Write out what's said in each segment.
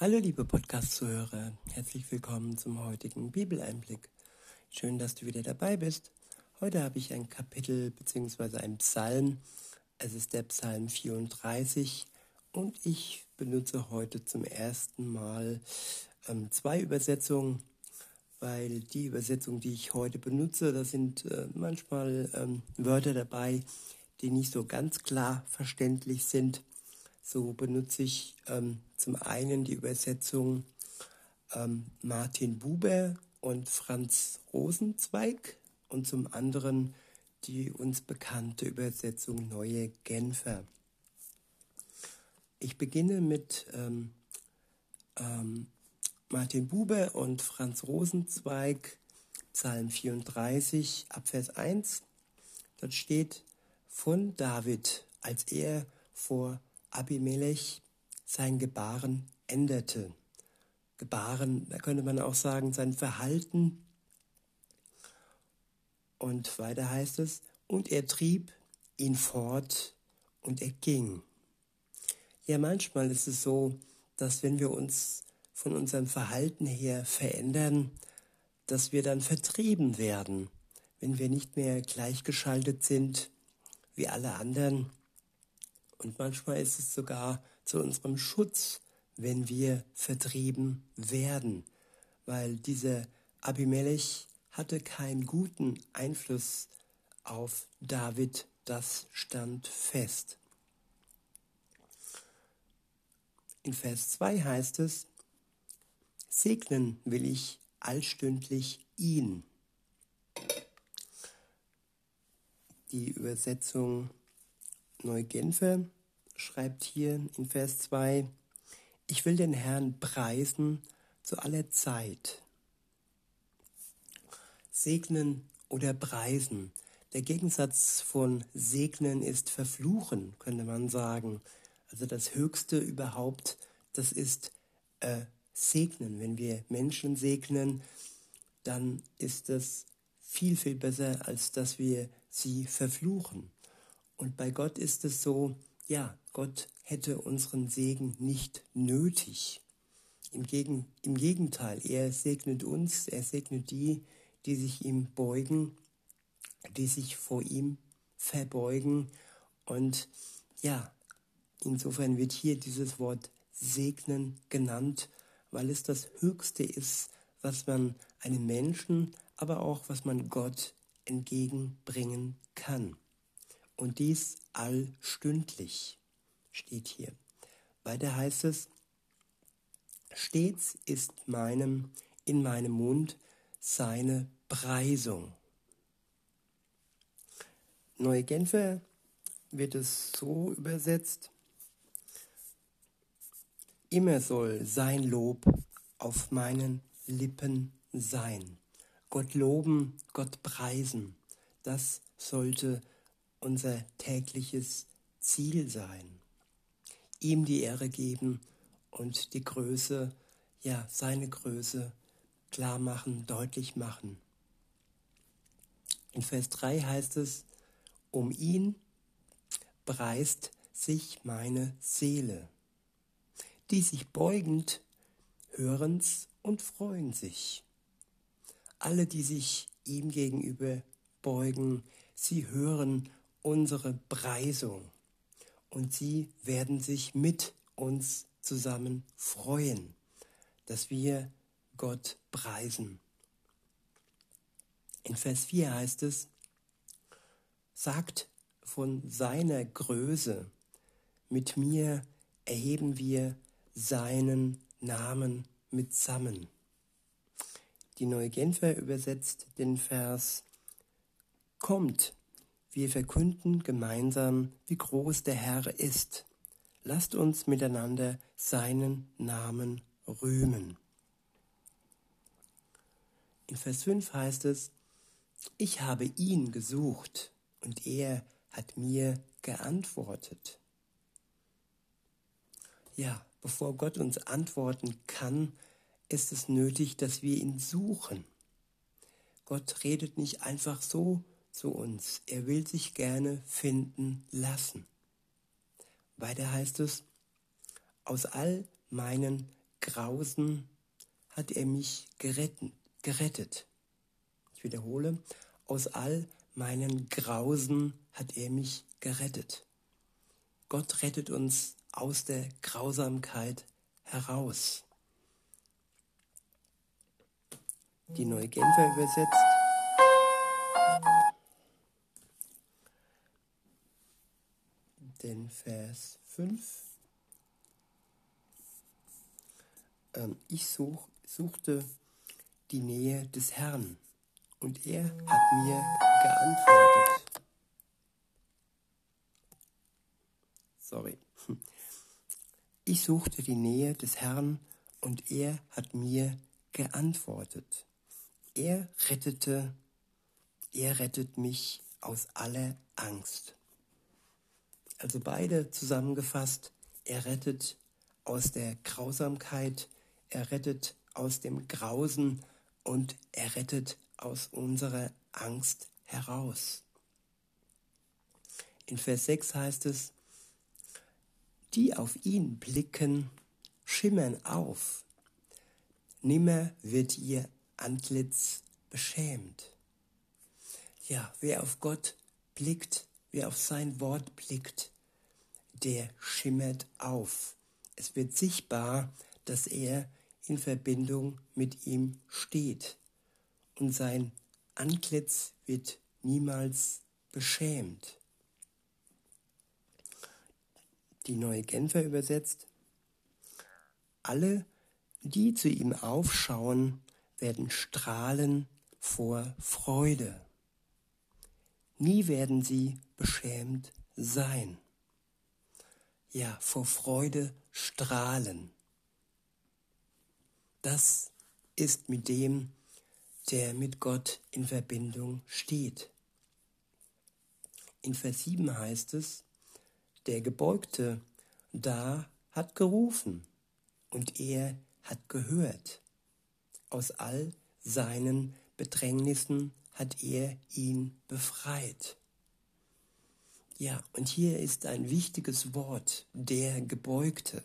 Hallo liebe Podcast-Zuhörer, herzlich willkommen zum heutigen Bibeleinblick. Schön, dass du wieder dabei bist. Heute habe ich ein Kapitel bzw. ein Psalm. Es ist der Psalm 34 und ich benutze heute zum ersten Mal ähm, zwei Übersetzungen, weil die Übersetzung, die ich heute benutze, da sind äh, manchmal ähm, Wörter dabei, die nicht so ganz klar verständlich sind. So benutze ich ähm, zum einen die Übersetzung ähm, Martin Buber und Franz Rosenzweig und zum anderen die uns bekannte Übersetzung Neue Genfer. Ich beginne mit ähm, ähm, Martin Buber und Franz Rosenzweig, Psalm 34, Abvers 1. Dort steht von David, als er vor Abimelech sein Gebaren änderte. Gebaren, da könnte man auch sagen, sein Verhalten. Und weiter heißt es, und er trieb ihn fort und er ging. Ja, manchmal ist es so, dass wenn wir uns von unserem Verhalten her verändern, dass wir dann vertrieben werden, wenn wir nicht mehr gleichgeschaltet sind wie alle anderen und manchmal ist es sogar zu unserem Schutz, wenn wir vertrieben werden, weil dieser Abimelech hatte keinen guten Einfluss auf David, das stand fest. In Vers 2 heißt es, Segnen will ich allstündlich ihn. Die Übersetzung Neugenfer schreibt hier in Vers 2, ich will den Herrn preisen zu aller Zeit. Segnen oder preisen. Der Gegensatz von segnen ist verfluchen, könnte man sagen. Also das Höchste überhaupt, das ist äh, segnen. Wenn wir Menschen segnen, dann ist das viel, viel besser, als dass wir sie verfluchen. Und bei Gott ist es so, ja, Gott hätte unseren Segen nicht nötig. Im, Gegen, Im Gegenteil, er segnet uns, er segnet die, die sich ihm beugen, die sich vor ihm verbeugen. Und ja, insofern wird hier dieses Wort segnen genannt, weil es das Höchste ist, was man einem Menschen, aber auch was man Gott entgegenbringen kann und dies allstündlich, steht hier. Weiter heißt es, stets ist meinem, in meinem Mund seine Preisung. Neue Genfer wird es so übersetzt, immer soll sein Lob auf meinen Lippen sein. Gott loben, Gott preisen, das sollte unser tägliches Ziel sein. Ihm die Ehre geben und die Größe, ja, seine Größe klar machen, deutlich machen. In Vers 3 heißt es, um ihn preist sich meine Seele. Die sich beugend hören's und freuen sich. Alle, die sich ihm gegenüber beugen, sie hören unsere Preisung und sie werden sich mit uns zusammen freuen, dass wir Gott preisen. In Vers 4 heißt es, sagt von seiner Größe, mit mir erheben wir seinen Namen mitsammen. Die Neue Genfer übersetzt den Vers, kommt, wir verkünden gemeinsam, wie groß der Herr ist. Lasst uns miteinander seinen Namen rühmen. In Vers 5 heißt es, ich habe ihn gesucht und er hat mir geantwortet. Ja, bevor Gott uns antworten kann, ist es nötig, dass wir ihn suchen. Gott redet nicht einfach so zu uns. Er will sich gerne finden lassen. Weiter heißt es, aus all meinen Grausen hat er mich geretten, gerettet. Ich wiederhole, aus all meinen Grausen hat er mich gerettet. Gott rettet uns aus der Grausamkeit heraus. Die neue Genfer übersetzt. Den Vers 5. Ähm, ich such, suchte die Nähe des Herrn und er hat mir geantwortet. Sorry. Ich suchte die Nähe des Herrn und er hat mir geantwortet. Er rettete, er rettet mich aus aller Angst. Also beide zusammengefasst, er rettet aus der Grausamkeit, er rettet aus dem Grausen und er rettet aus unserer Angst heraus. In Vers 6 heißt es, die auf ihn blicken, schimmern auf. Nimmer wird ihr Antlitz beschämt. Ja, wer auf Gott blickt, wer auf sein Wort blickt, der schimmert auf. Es wird sichtbar, dass er in Verbindung mit ihm steht und sein Antlitz wird niemals beschämt. Die neue Genfer übersetzt, alle, die zu ihm aufschauen, werden strahlen vor Freude. Nie werden sie beschämt sein. Ja, vor Freude strahlen. Das ist mit dem, der mit Gott in Verbindung steht. In Vers 7 heißt es, der Gebeugte da hat gerufen und er hat gehört. Aus all seinen Bedrängnissen hat er ihn befreit. Ja, und hier ist ein wichtiges Wort, der Gebeugte,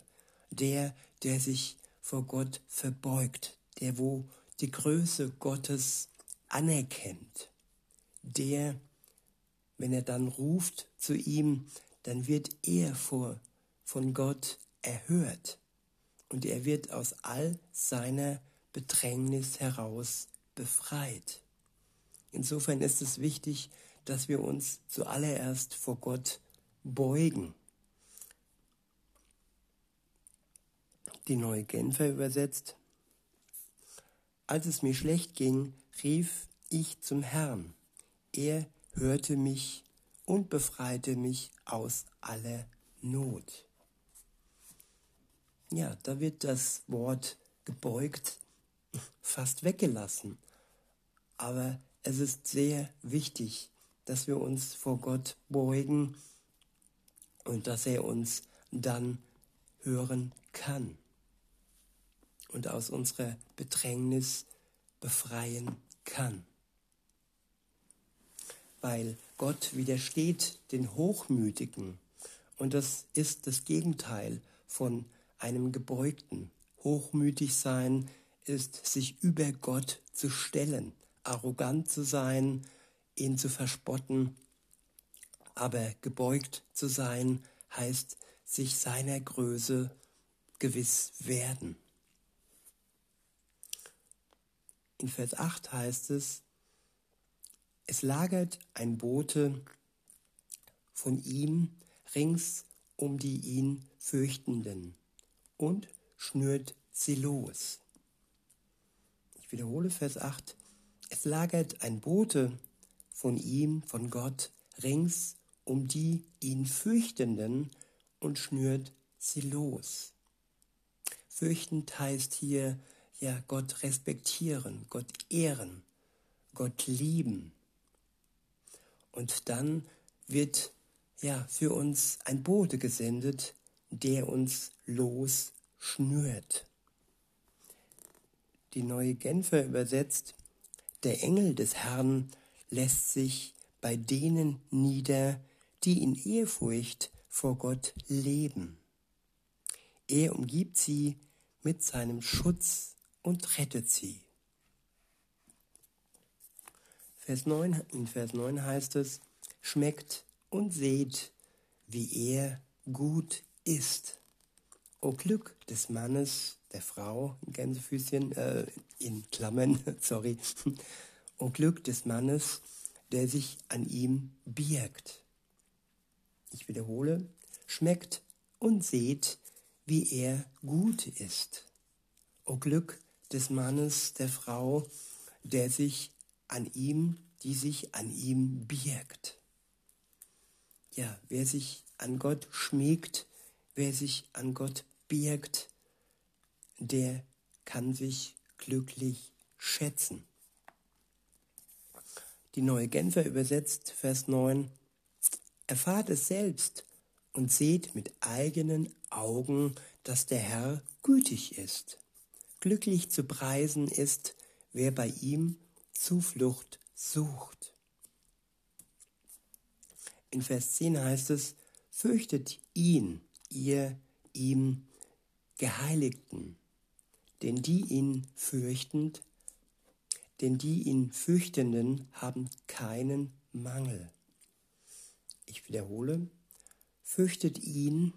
der, der sich vor Gott verbeugt, der wo die Größe Gottes anerkennt, der, wenn er dann ruft zu ihm, dann wird er vor, von Gott erhört und er wird aus all seiner Bedrängnis heraus befreit. Insofern ist es wichtig, dass wir uns zuallererst vor Gott beugen. Die neue Genfer übersetzt, als es mir schlecht ging, rief ich zum Herrn. Er hörte mich und befreite mich aus aller Not. Ja, da wird das Wort gebeugt fast weggelassen. Aber es ist sehr wichtig, dass wir uns vor Gott beugen und dass er uns dann hören kann und aus unserer Bedrängnis befreien kann. Weil Gott widersteht den Hochmütigen und das ist das Gegenteil von einem Gebeugten. Hochmütig sein ist, sich über Gott zu stellen, arrogant zu sein, ihn zu verspotten, aber gebeugt zu sein heißt sich seiner Größe gewiss werden. In Vers 8 heißt es, es lagert ein Bote von ihm rings um die ihn fürchtenden und schnürt sie los. Ich wiederhole Vers 8. Es lagert ein Bote von ihm, von Gott, rings um die ihn fürchtenden und schnürt sie los. Fürchtend heißt hier ja Gott respektieren, Gott ehren, Gott lieben. Und dann wird ja für uns ein Bote gesendet, der uns losschnürt. Die neue Genfer übersetzt, der Engel des Herrn lässt sich bei denen nieder, die in Ehrfurcht vor Gott leben. Er umgibt sie mit seinem Schutz und rettet sie. Vers 9, in Vers 9 heißt es, schmeckt und seht, wie er gut ist. O Glück des Mannes, der Frau, Gänsefüßchen, äh, in Klammern, sorry, o Glück des Mannes, der sich an ihm birgt. Ich wiederhole, schmeckt und seht, wie er gut ist. O Glück des Mannes, der Frau, der sich an ihm, die sich an ihm birgt. Ja, wer sich an Gott schmiegt, wer sich an Gott birgt, der kann sich glücklich schätzen. Die neue Genfer übersetzt Vers 9, erfahrt es selbst und seht mit eigenen Augen, dass der Herr gütig ist. Glücklich zu preisen ist, wer bei ihm Zuflucht sucht. In Vers 10 heißt es, fürchtet ihn, ihr ihm Geheiligten, denn die ihn fürchtend, denn die ihn fürchtenden haben keinen Mangel. Ich wiederhole, fürchtet ihn,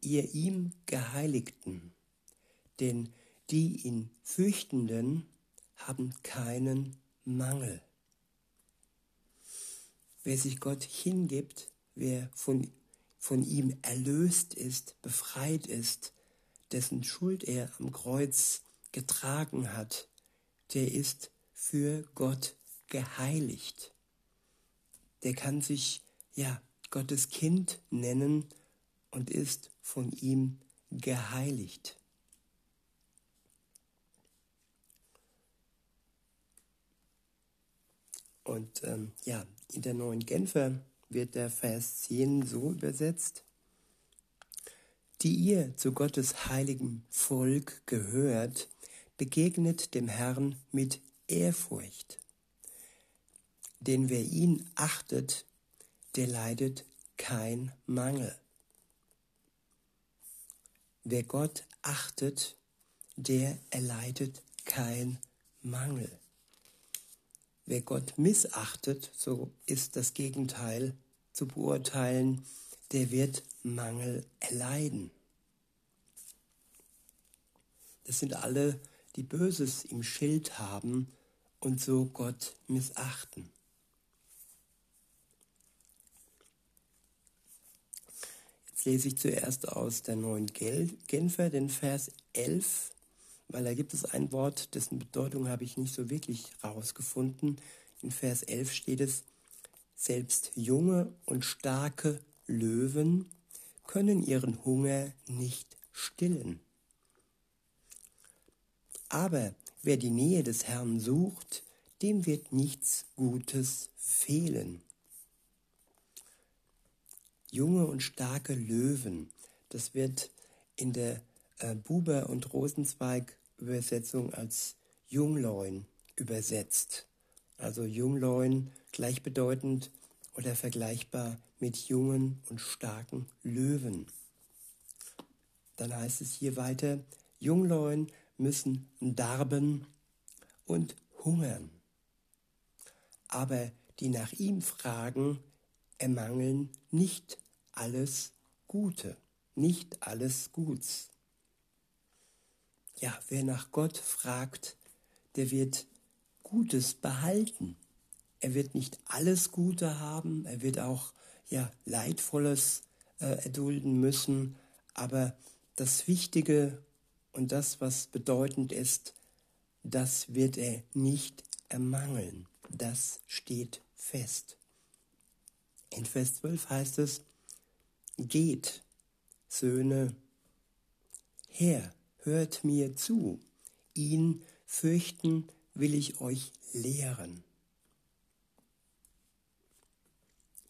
ihr ihm Geheiligten, denn die ihn fürchtenden haben keinen Mangel. Wer sich Gott hingibt, wer von, von ihm erlöst ist, befreit ist, dessen Schuld er am Kreuz getragen hat, der ist für Gott geheiligt. Der kann sich, ja, Gottes Kind nennen und ist von ihm geheiligt. Und ähm, ja, in der neuen Genfer wird der Vers 10 so übersetzt, die ihr zu Gottes heiligem Volk gehört, begegnet dem Herrn mit Ehrfurcht. Denn wer ihn achtet, der leidet kein Mangel. Wer Gott achtet, der erleidet kein Mangel. Wer Gott missachtet, so ist das Gegenteil zu beurteilen, der wird Mangel erleiden. Das sind alle, die Böses im Schild haben und so Gott missachten. Jetzt lese ich zuerst aus der neuen Genfer den Vers 11 weil da gibt es ein Wort, dessen Bedeutung habe ich nicht so wirklich rausgefunden. In Vers 11 steht es, selbst junge und starke Löwen können ihren Hunger nicht stillen. Aber wer die Nähe des Herrn sucht, dem wird nichts Gutes fehlen. Junge und starke Löwen, das wird in der äh, Buber und Rosenzweig Übersetzung als Jungleun übersetzt. Also Jungleun gleichbedeutend oder vergleichbar mit jungen und starken Löwen. Dann heißt es hier weiter, Jungleun müssen darben und hungern. Aber die nach ihm fragen, ermangeln nicht alles Gute, nicht alles Guts ja, wer nach Gott fragt, der wird Gutes behalten. Er wird nicht alles Gute haben, er wird auch ja Leidvolles äh, erdulden müssen, aber das Wichtige und das, was bedeutend ist, das wird er nicht ermangeln. Das steht fest. In Vers 12 heißt es, geht, Söhne, her, hört mir zu, ihn fürchten will ich euch lehren.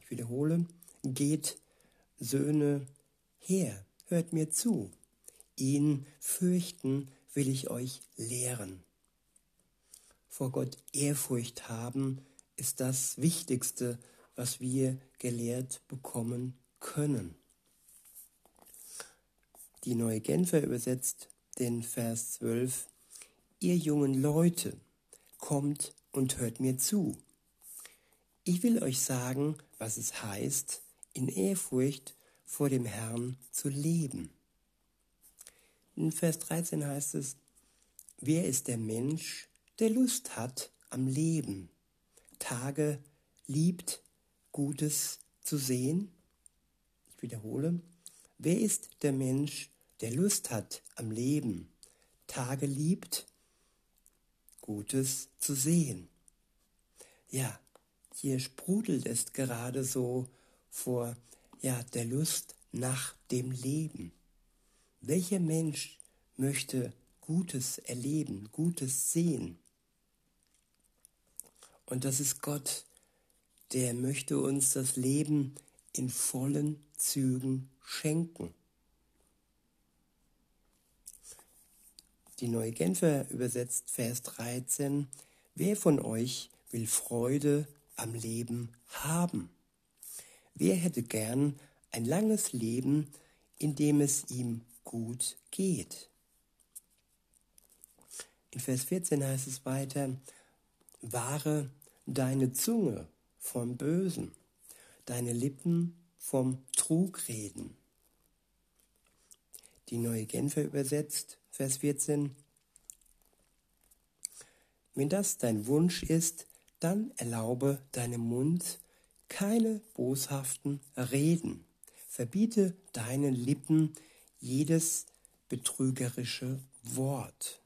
Ich wiederhole, geht Söhne her, hört mir zu, ihn fürchten will ich euch lehren. Vor Gott Ehrfurcht haben ist das Wichtigste, was wir gelehrt bekommen können. Die neue Genfer übersetzt den Vers 12, Ihr jungen Leute, kommt und hört mir zu. Ich will euch sagen, was es heißt, in Ehrfurcht vor dem Herrn zu leben. In Vers 13 heißt es, wer ist der Mensch, der Lust hat am Leben, Tage liebt, Gutes zu sehen? Ich wiederhole, wer ist der Mensch, der Lust hat am Leben, Tage liebt, Gutes zu sehen? Ja, hier sprudelt es gerade so vor ja, der Lust nach dem Leben. Welcher Mensch möchte Gutes erleben, Gutes sehen? Und das ist Gott, der möchte uns das Leben in vollen Zügen schenken. Die Neue Genfer übersetzt Vers 13, wer von euch will Freude am Leben haben? Wer hätte gern ein langes Leben, in dem es ihm gut geht. In Vers 14 heißt es weiter, wahre deine Zunge vom Bösen, deine Lippen vom Trugreden. Die neue Genfer übersetzt, Vers 14, wenn das dein Wunsch ist, dann erlaube deinem Mund keine boshaften Reden. Verbiete deinen Lippen jedes betrügerische Wort.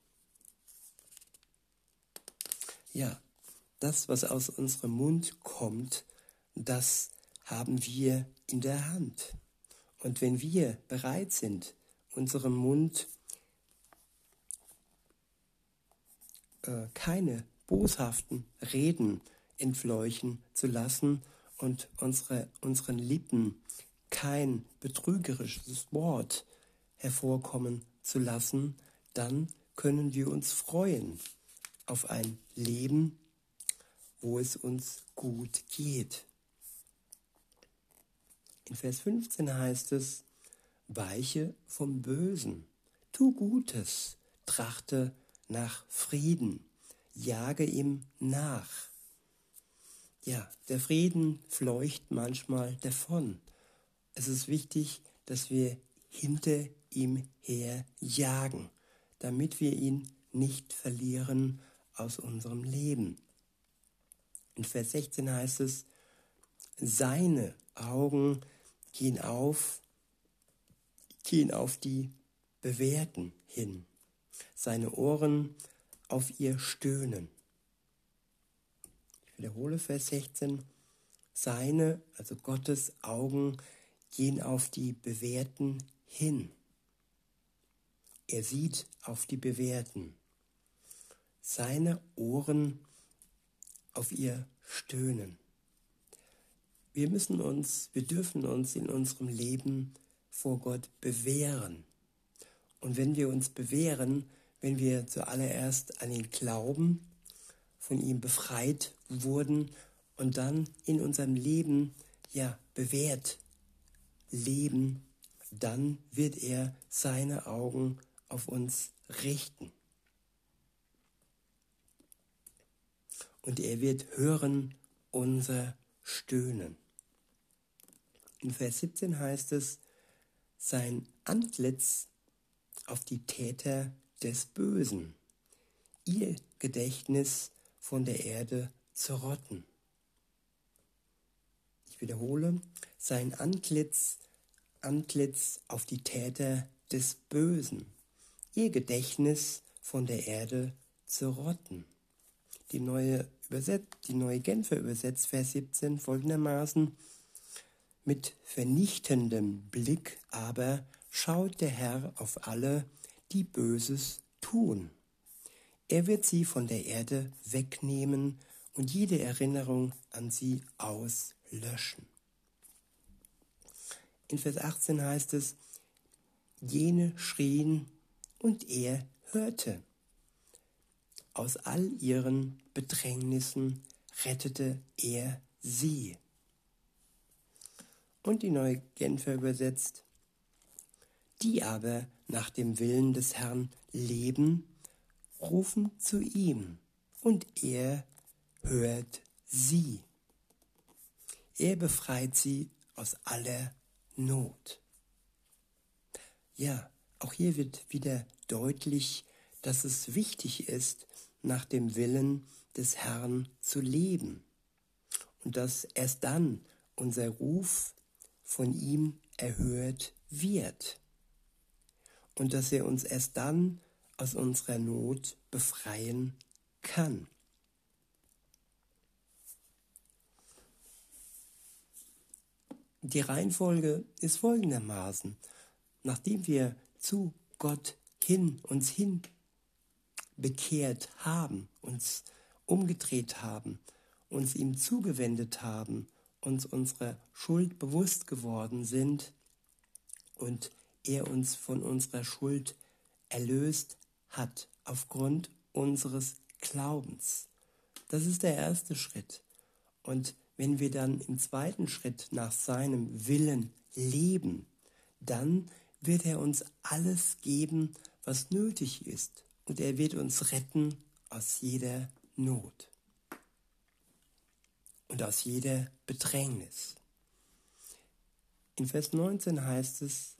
Ja, das, was aus unserem Mund kommt, das haben wir in der Hand. Und wenn wir bereit sind, unserem Mund äh, keine boshaften Reden entfleuchen zu lassen und unsere, unseren Lippen kein betrügerisches Wort hervorkommen zu lassen, dann können wir uns freuen auf ein Leben, wo es uns gut geht. In Vers 15 heißt es, weiche vom Bösen, tu Gutes, trachte nach Frieden, jage ihm nach. Ja, der Frieden fleucht manchmal davon. Es ist wichtig, dass wir hinter ihm her jagen, damit wir ihn nicht verlieren aus unserem Leben. In Vers 16 heißt es, seine Augen gehen auf, gehen auf die Bewährten hin, seine Ohren auf ihr Stöhnen. Ich wiederhole Vers 16, seine, also Gottes Augen gehen auf die Bewährten hin. Er sieht auf die Bewährten. Seine Ohren auf ihr Stöhnen. Wir müssen uns, wir dürfen uns in unserem Leben vor Gott bewähren. Und wenn wir uns bewähren, wenn wir zuallererst an ihn glauben, von ihm befreit wurden und dann in unserem Leben ja bewährt leben, dann wird er seine Augen auf uns richten. Und er wird hören unser Stöhnen. In Vers 17 heißt es, sein Antlitz auf die Täter des Bösen, ihr Gedächtnis von der Erde zu rotten. Ich wiederhole, sein Antlitz, Antlitz auf die Täter des Bösen, ihr Gedächtnis von der Erde zu rotten. Die neue, Überset die neue Genfer übersetzt Vers 17 folgendermaßen, mit vernichtendem Blick aber schaut der Herr auf alle, die Böses tun. Er wird sie von der Erde wegnehmen und jede Erinnerung an sie auslöschen. In Vers 18 heißt es, jene schrien und er hörte. Aus all ihren Bedrängnissen rettete er sie. Und die neue Genfer übersetzt, Die aber nach dem Willen des Herrn leben, rufen zu ihm, und er hört sie. Er befreit sie aus aller Not. Ja, auch hier wird wieder deutlich, dass es wichtig ist, nach dem Willen des Herrn zu leben und dass erst dann unser Ruf von ihm erhört wird und dass er uns erst dann aus unserer Not befreien kann. Die Reihenfolge ist folgendermaßen. Nachdem wir zu Gott hin, uns hin bekehrt haben, uns umgedreht haben, uns ihm zugewendet haben, uns unserer Schuld bewusst geworden sind und er uns von unserer Schuld erlöst hat aufgrund unseres Glaubens. Das ist der erste Schritt. Und wenn wir dann im zweiten Schritt nach seinem Willen leben, dann wird er uns alles geben, was nötig ist. Und er wird uns retten aus jeder Not und aus jeder Bedrängnis. In Vers 19 heißt es,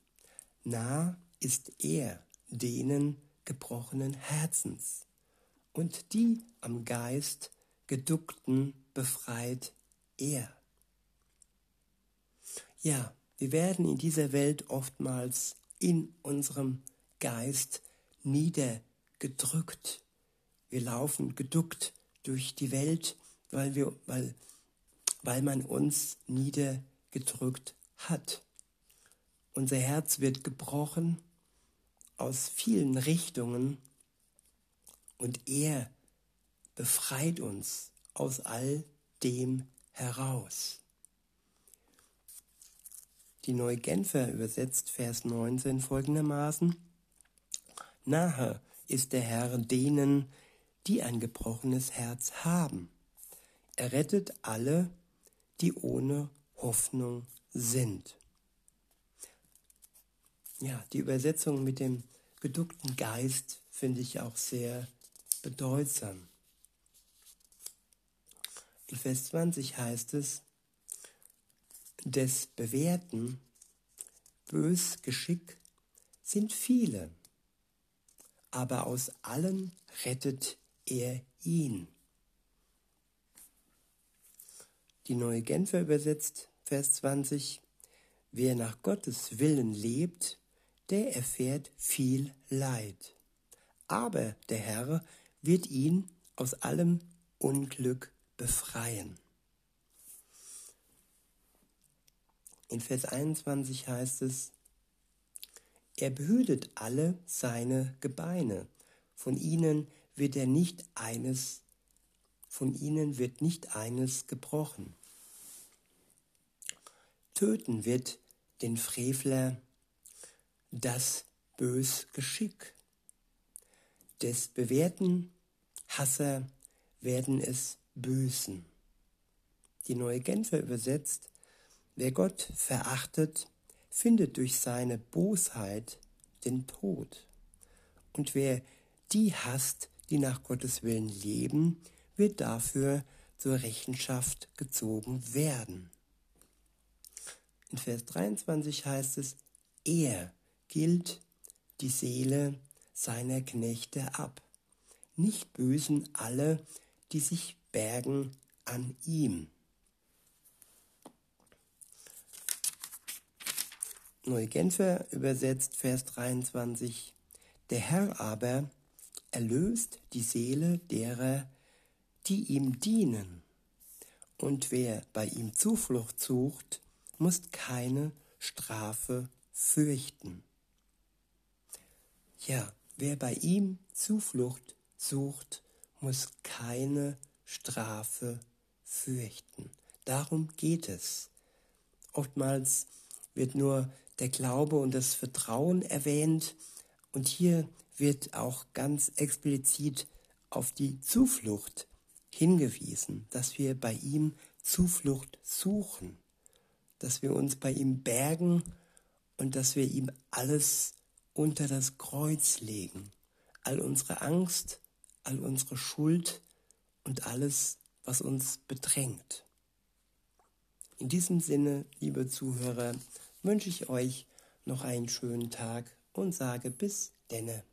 nah ist er denen gebrochenen Herzens und die am Geist geduckten befreit er. Ja, wir werden in dieser Welt oftmals in unserem Geist niedergedrückt. Wir laufen geduckt durch die Welt, weil, wir, weil, weil man uns niedergedrückt hat. Unser Herz wird gebrochen aus vielen Richtungen und er befreit uns aus all dem heraus. Die Neue Genfer übersetzt Vers 19 folgendermaßen, Nahe ist der Herr denen, die ein gebrochenes Herz haben. Er rettet alle, die ohne Hoffnung sind. Ja, die Übersetzung mit dem geduckten Geist finde ich auch sehr bedeutsam. In Vers 20 heißt es, des bewährten bös Geschick sind viele, aber aus allen rettet er ihn. Die neue Genfer übersetzt Vers 20, wer nach Gottes Willen lebt, der erfährt viel Leid. Aber der Herr wird ihn aus allem Unglück befreien. In Vers 21 heißt es, er behütet alle seine Gebeine, von ihnen wird er nicht eines, von ihnen wird nicht eines gebrochen. Töten wird den Frevler das bös Geschick. Des bewährten Hasser werden es büßen. Die neue Genfer übersetzt, Wer Gott verachtet, findet durch seine Bosheit den Tod. Und wer die hasst, die nach Gottes Willen leben, wird dafür zur Rechenschaft gezogen werden. In Vers 23 heißt es, er gilt die Seele seiner Knechte ab. Nicht bösen alle, die sich bergen an ihm. Neue Genfer übersetzt Vers 23. Der Herr aber erlöst die Seele derer, die ihm dienen. Und wer bei ihm Zuflucht sucht, muss keine Strafe fürchten. Ja, wer bei ihm Zuflucht sucht, muss keine Strafe fürchten. Darum geht es. Oftmals wird nur der Glaube und das Vertrauen erwähnt. Und hier wird auch ganz explizit auf die Zuflucht hingewiesen, dass wir bei ihm Zuflucht suchen, dass wir uns bei ihm bergen und dass wir ihm alles unter das Kreuz legen. All unsere Angst, all unsere Schuld und alles, was uns bedrängt. In diesem Sinne, liebe Zuhörer, wünsche ich euch noch einen schönen Tag und sage bis denne.